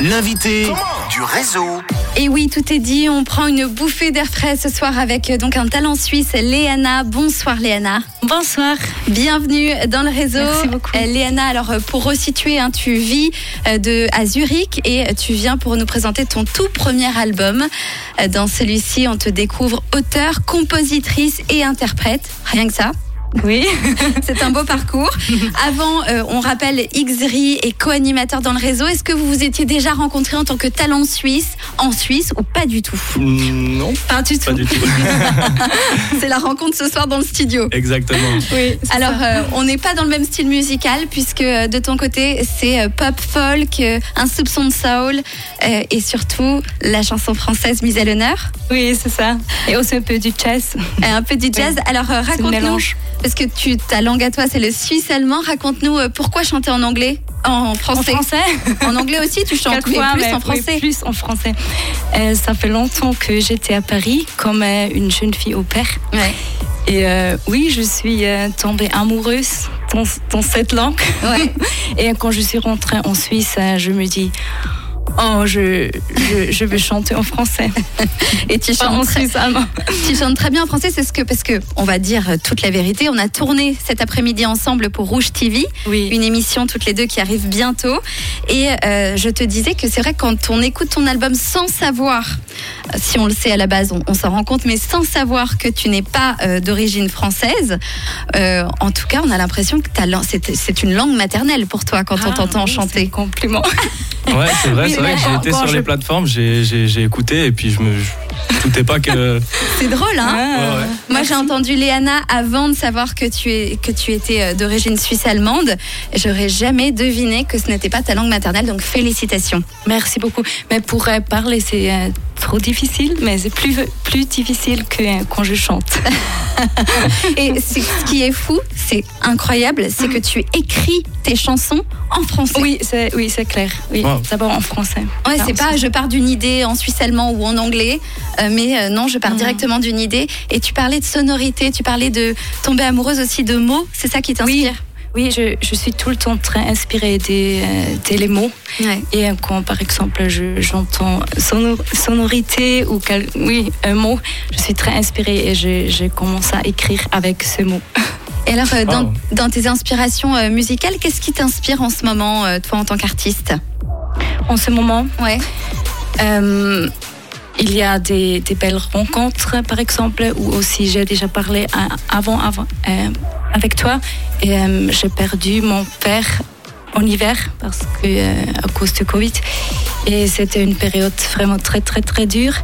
L'invité du réseau. Et oui, tout est dit. On prend une bouffée d'air frais ce soir avec euh, donc un talent suisse, Léana. Bonsoir Léana. Bonsoir. Bienvenue dans le réseau. Merci beaucoup. Euh, Léana, alors euh, pour resituer, hein, tu vis de, à Zurich et tu viens pour nous présenter ton tout premier album. Dans celui-ci, on te découvre auteur, compositrice et interprète. Rien que ça. Oui. C'est un beau parcours. Avant, euh, on rappelle Xri est co-animateur dans le réseau. Est-ce que vous vous étiez déjà rencontrés en tant que talent suisse en Suisse ou pas du tout? Mm, Non, Pas du pas tout. du tout. C'est la rencontre ce soir dans le studio. Exactement. Oui. Alors, euh, on n'est pas dans le même style musical puisque euh, de ton côté, c'est euh, pop folk, euh, un soupçon de soul euh, et surtout la chanson française mise à l'honneur, Oui, c'est ça. Et aussi un peu du jazz. un peu du jazz. Alors, euh, raconte-nous. Parce que tu, ta langue à toi, c'est le suisse-allemand. Raconte-nous euh, pourquoi chanter en anglais, en En français? français En anglais aussi, tu chantes, mais plus mais en oui, français. plus en français. Euh, ça fait longtemps que j'étais à Paris comme euh, une jeune fille au père. Ouais. Et euh, oui, je suis tombée amoureuse dans, dans cette langue. Ouais. Et quand je suis rentrée en Suisse, je me dis, oh, je, je, je veux chanter en français. Et tu chantes, très, suisse allemand. tu chantes très bien en français, c'est ce que parce que on va dire toute la vérité. On a tourné cet après-midi ensemble pour Rouge TV, Oui. une émission toutes les deux qui arrive bientôt. Et euh, je te disais que c'est vrai quand on écoute ton album sans savoir, si on le sait à la base, on, on s'en rend compte, mais sans savoir que tu n'es pas euh, d'origine française, euh, en tout cas, on a l'impression que c'est une langue maternelle pour toi quand on Ah, t'entend oui, chanter. compliment. Ouais, c'est vrai, Oui, c'est vrai que j'ai été sur je- les plateformes, j'ai j'ai- j'ai écouté et puis je me je doutais pas que. C'est drôle, hein. Ouais, ouais. Moi, j'ai entendu Léana avant de savoir que tu, es, que tu étais euh, d'origine suisse-allemande. J'aurais jamais deviné que ce n'était pas ta langue maternelle, donc félicitations. Merci beaucoup. Mais pour euh, parler, c'est euh, trop difficile, mais c'est plus, plus difficile que quand je chante. Et ce qui est fou, c'est incroyable, c'est que tu écris tes chansons en français. Oui, c'est oui, c'est clair. Oui, Wow. d'abord en français. Ouais, c'est pas je pars d'une idée en suisse-allemand ou en anglais, euh, mais euh, non, je pars directement d'une idée. Et tu parlais de sonorité, tu parlais de tomber amoureuse aussi de mots, c'est ça qui t'inspire? Oui, je, je suis tout le temps très inspirée des, euh, des les mots. Ouais. Et quand, par exemple, je- j'entends sonor- sonorité ou quel- oui, un mot, je suis très inspirée et je, je commence à écrire avec ce mot. Et alors, euh, dans, Wow. dans tes inspirations euh, musicales, qu'est-ce qui t'inspire en ce moment, toi, en tant qu'artiste? En ce moment, Ouais. Il y a des, des belles rencontres, par exemple, ou aussi j'ai déjà parlé avant, avant euh, avec toi. Et euh, j'ai perdu mon père en hiver parce que euh, à cause du Covid. Et c'était une période vraiment très très très dure,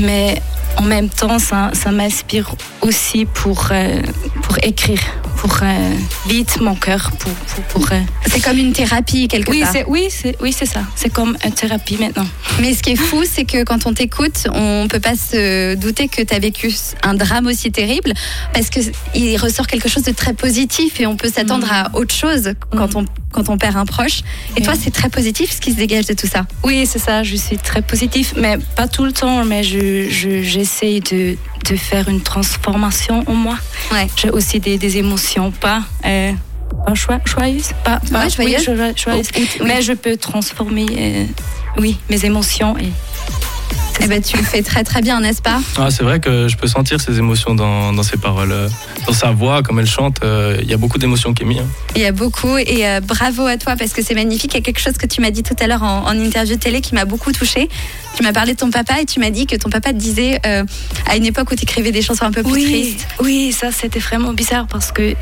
mais en même temps, ça, ça m'inspire aussi pour euh, pour écrire, pour euh, vite mon cœur, pour pour, pour, euh, C'est comme une thérapie, quelque oui part. c'est oui c'est oui c'est ça. C'est comme une thérapie maintenant. Mais ce qui est fou, c'est que quand on t'écoute, on peut pas se douter que tu as vécu un drame aussi terrible, parce que il ressort quelque chose de très positif et on peut s'attendre Mm. à autre chose quand on quand on perd un proche. Et Oui. toi, c'est très positif ce qui se dégage de tout ça. Oui, c'est ça, je suis très positive, mais pas tout le temps, mais je, je- j'essaie de, de faire une transformation en moi. Ouais. J'ai aussi des, des émotions pas, euh, pas joyeuses, pas, pas Ouais, oui, jo- joyeuses. Ou- ou- oui. mais je peux transformer euh, oui, mes émotions. Et... Eh ben, tu le fais très très bien, n'est-ce pas? Ah, c'est vrai que je peux sentir ses émotions dans, dans ses paroles, euh, dans sa voix, comme elle chante. euh, Il y a beaucoup d'émotions qui est mis. hein. Il y a beaucoup et euh, bravo à toi parce que c'est magnifique. Il y a quelque chose que tu m'as dit tout à l'heure en, en interview télé qui m'a beaucoup touchée. Tu m'as parlé de ton papa et tu m'as dit que ton papa te disait euh, à une époque où tu écrivais des chansons un peu plus Oui, tristes. oui, ça c'était vraiment bizarre parce que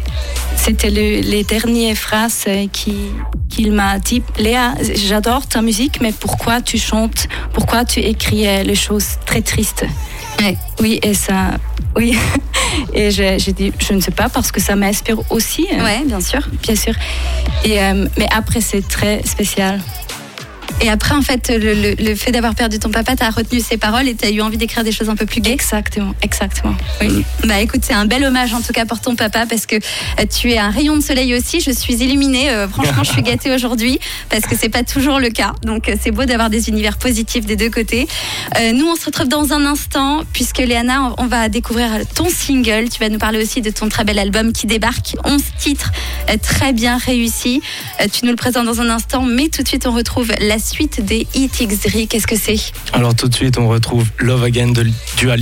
c'était le- les dernières phrases qui qu'il m'a dit Léa, j'adore ta musique, mais pourquoi tu chantes, pourquoi tu écris les choses très tristes Ouais. Oui, et ça, oui, et j'ai dit je ne sais pas parce que ça m'inspire aussi, euh, Ouais, bien sûr. bien sûr. Et euh, mais après c'est très spécial. Et après, en fait, le, le- le fait d'avoir perdu ton papa, t'as retenu ses paroles et t'as eu envie d'écrire des choses un peu plus gaies. Exactement, exactement. Oui. Bah écoute, c'est un bel hommage en tout cas pour ton papa parce que euh, tu es un rayon de soleil aussi. Je suis illuminée. euh, franchement, je suis gâtée aujourd'hui parce que c'est pas toujours le cas. Donc euh, c'est beau d'avoir des univers positifs des deux côtés. Euh, nous, on se retrouve dans un instant puisque Léana, on va découvrir ton single. Tu vas nous parler aussi de ton très bel album qui débarque. 11 titres euh, très bien réussis. Euh, tu nous le présentes dans un instant, mais tout de suite, on retrouve la suite des Hit X-Dri. Qu'est-ce que c'est? Alors tout de suite, on retrouve Love Again de Dua.